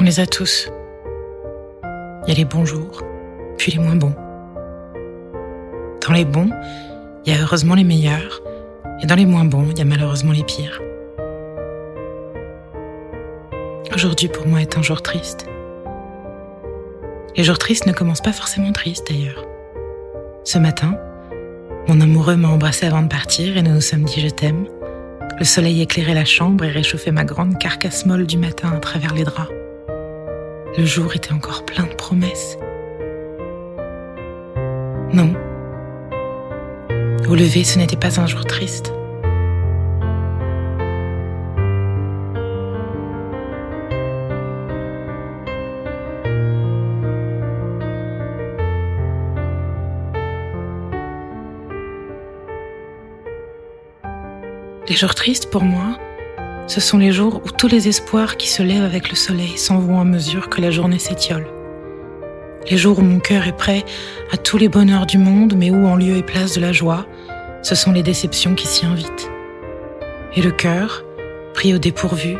On les a tous. Il y a les bons jours, puis les moins bons. Dans les bons, il y a heureusement les meilleurs, et dans les moins bons, il y a malheureusement les pires. Aujourd'hui pour moi est un jour triste. Les jours tristes ne commencent pas forcément tristes d'ailleurs. Ce matin, mon amoureux m'a embrassé avant de partir et nous nous sommes dit je t'aime. Le soleil éclairait la chambre et réchauffait ma grande carcasse molle du matin à travers les draps. Le jour était encore plein de promesses. Non. Au lever, ce n'était pas un jour triste. Les jours tristes pour moi, ce sont les jours où tous les espoirs qui se lèvent avec le soleil s'en vont à mesure que la journée s'étiole. Les jours où mon cœur est prêt à tous les bonheurs du monde, mais où en lieu et place de la joie, ce sont les déceptions qui s'y invitent. Et le cœur, pris au dépourvu,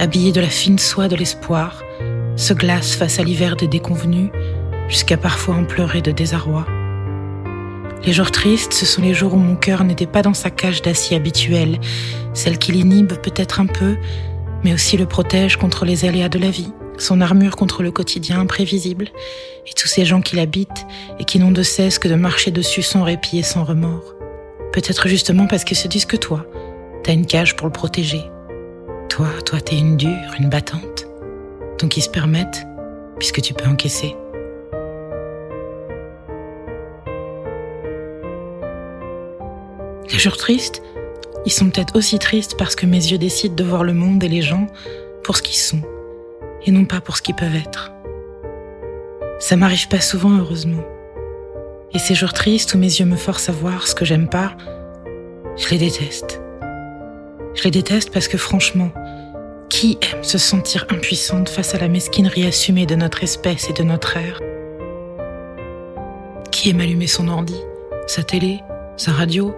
habillé de la fine soie de l'espoir, se glace face à l'hiver des déconvenus, jusqu'à parfois en pleurer de désarroi. Les jours tristes, ce sont les jours où mon cœur n'était pas dans sa cage d'acier habituelle, celle qui l'inhibe peut-être un peu, mais aussi le protège contre les aléas de la vie, son armure contre le quotidien imprévisible, et tous ces gens qui l'habitent et qui n'ont de cesse que de marcher dessus sans répit et sans remords. Peut-être justement parce qu'ils se disent que toi, t'as une cage pour le protéger. Toi, toi, t'es une dure, une battante. Donc ils se permettent, puisque tu peux encaisser. Les jours tristes, ils sont peut-être aussi tristes parce que mes yeux décident de voir le monde et les gens pour ce qu'ils sont, et non pas pour ce qu'ils peuvent être. Ça m'arrive pas souvent, heureusement. Et ces jours tristes où mes yeux me forcent à voir ce que j'aime pas, je les déteste. Je les déteste parce que franchement, qui aime se sentir impuissante face à la mesquinerie assumée de notre espèce et de notre ère? Qui aime allumer son ordi, sa télé, sa radio,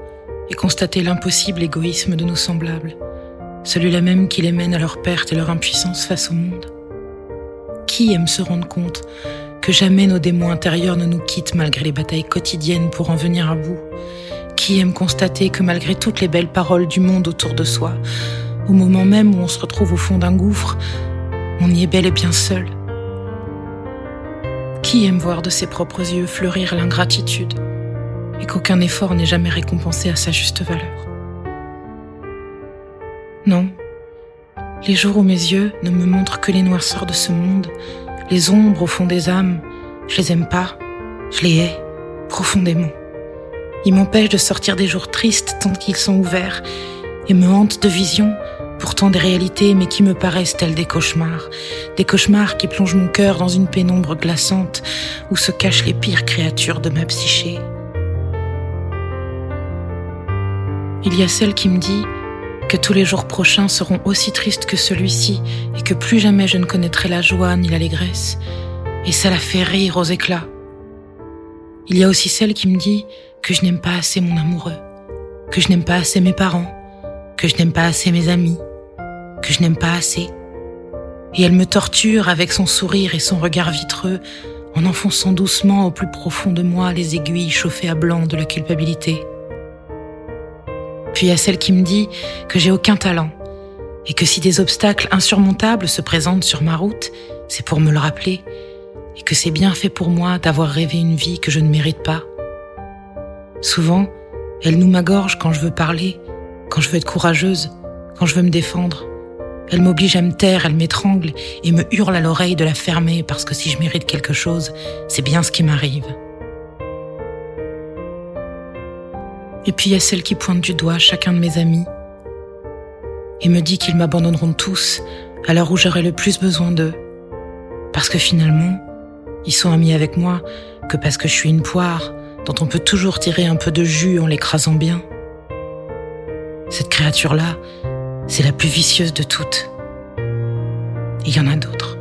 et constater l'impossible égoïsme de nos semblables, celui-là même qui les mène à leur perte et leur impuissance face au monde. Qui aime se rendre compte que jamais nos démons intérieurs ne nous quittent malgré les batailles quotidiennes pour en venir à bout? Qui aime constater que malgré toutes les belles paroles du monde autour de soi, au moment même où on se retrouve au fond d'un gouffre, on y est bel et bien seul? Qui aime voir de ses propres yeux fleurir l'ingratitude qu'aucun effort n'est jamais récompensé à sa juste valeur. Non, les jours où mes yeux ne me montrent que les noirceurs de ce monde, les ombres au fond des âmes, je les aime pas, je les hais profondément. Ils m'empêchent de sortir des jours tristes tant qu'ils sont ouverts et me hantent de visions, pourtant des réalités mais qui me paraissent telles des cauchemars, des cauchemars qui plongent mon cœur dans une pénombre glaçante où se cachent les pires créatures de ma psyché. Il y a celle qui me dit que tous les jours prochains seront aussi tristes que celui-ci et que plus jamais je ne connaîtrai la joie ni l'allégresse. Et ça la fait rire aux éclats. Il y a aussi celle qui me dit que je n'aime pas assez mon amoureux, que je n'aime pas assez mes parents, que je n'aime pas assez mes amis, que je n'aime pas assez. Et elle me torture avec son sourire et son regard vitreux en enfonçant doucement au plus profond de moi les aiguilles chauffées à blanc de la culpabilité. Puis a celle qui me dit que j'ai aucun talent et que si des obstacles insurmontables se présentent sur ma route, c'est pour me le rappeler et que c'est bien fait pour moi d'avoir rêvé une vie que je ne mérite pas. Souvent, elle nous m'agorge quand je veux parler, quand je veux être courageuse, quand je veux me défendre. Elle m'oblige à me taire, elle m'étrangle et me hurle à l'oreille de la fermer parce que si je mérite quelque chose, c'est bien ce qui m'arrive. Et puis il y a celle qui pointe du doigt chacun de mes amis et me dit qu'ils m'abandonneront tous à l'heure où j'aurai le plus besoin d'eux. Parce que finalement, ils sont amis avec moi que parce que je suis une poire dont on peut toujours tirer un peu de jus en l'écrasant bien. Cette créature-là, c'est la plus vicieuse de toutes. Il y en a d'autres.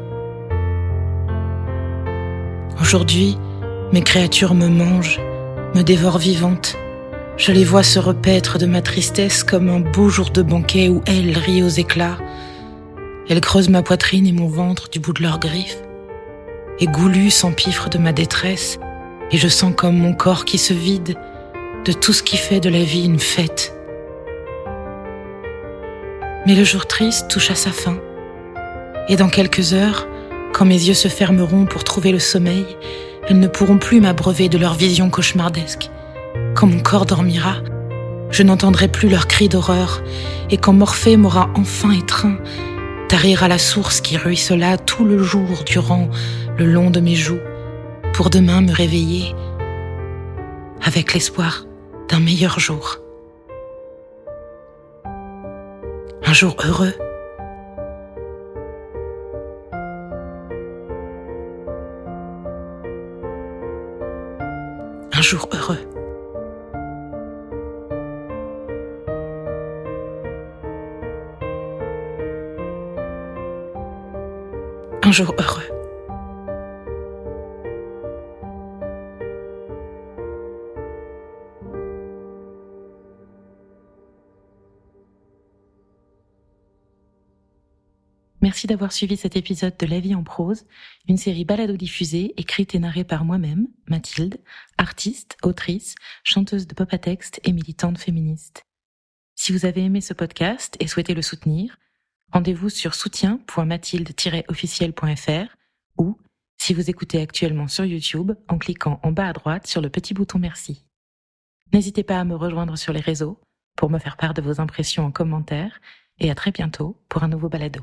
Aujourd'hui, mes créatures me mangent, me dévorent vivante, je les vois se repaître de ma tristesse comme un beau jour de banquet où elle rit aux éclats. Elles creusent ma poitrine et mon ventre du bout de leurs griffes. Et Goulu s'empiffre de ma détresse, et je sens comme mon corps qui se vide de tout ce qui fait de la vie une fête. Mais le jour triste touche à sa fin, et dans quelques heures, quand mes yeux se fermeront pour trouver le sommeil, elles ne pourront plus m'abreuver de leurs visions cauchemardesques. Quand mon corps dormira, je n'entendrai plus leurs cris d'horreur, et quand Morphée m'aura enfin étreint, tarir à la source qui ruissela tout le jour durant le long de mes joues, pour demain me réveiller avec l'espoir d'un meilleur jour. Un jour heureux. Un jour heureux. Heureux. Merci d'avoir suivi cet épisode de La vie en prose, une série balado-diffusée, écrite et narrée par moi-même, Mathilde, artiste, autrice, chanteuse de pop à texte et militante féministe. Si vous avez aimé ce podcast et souhaitez le soutenir, rendez-vous sur soutien.mathilde-officiel.fr ou, si vous écoutez actuellement sur YouTube, en cliquant en bas à droite sur le petit bouton merci. N'hésitez pas à me rejoindre sur les réseaux pour me faire part de vos impressions en commentaire et à très bientôt pour un nouveau balado.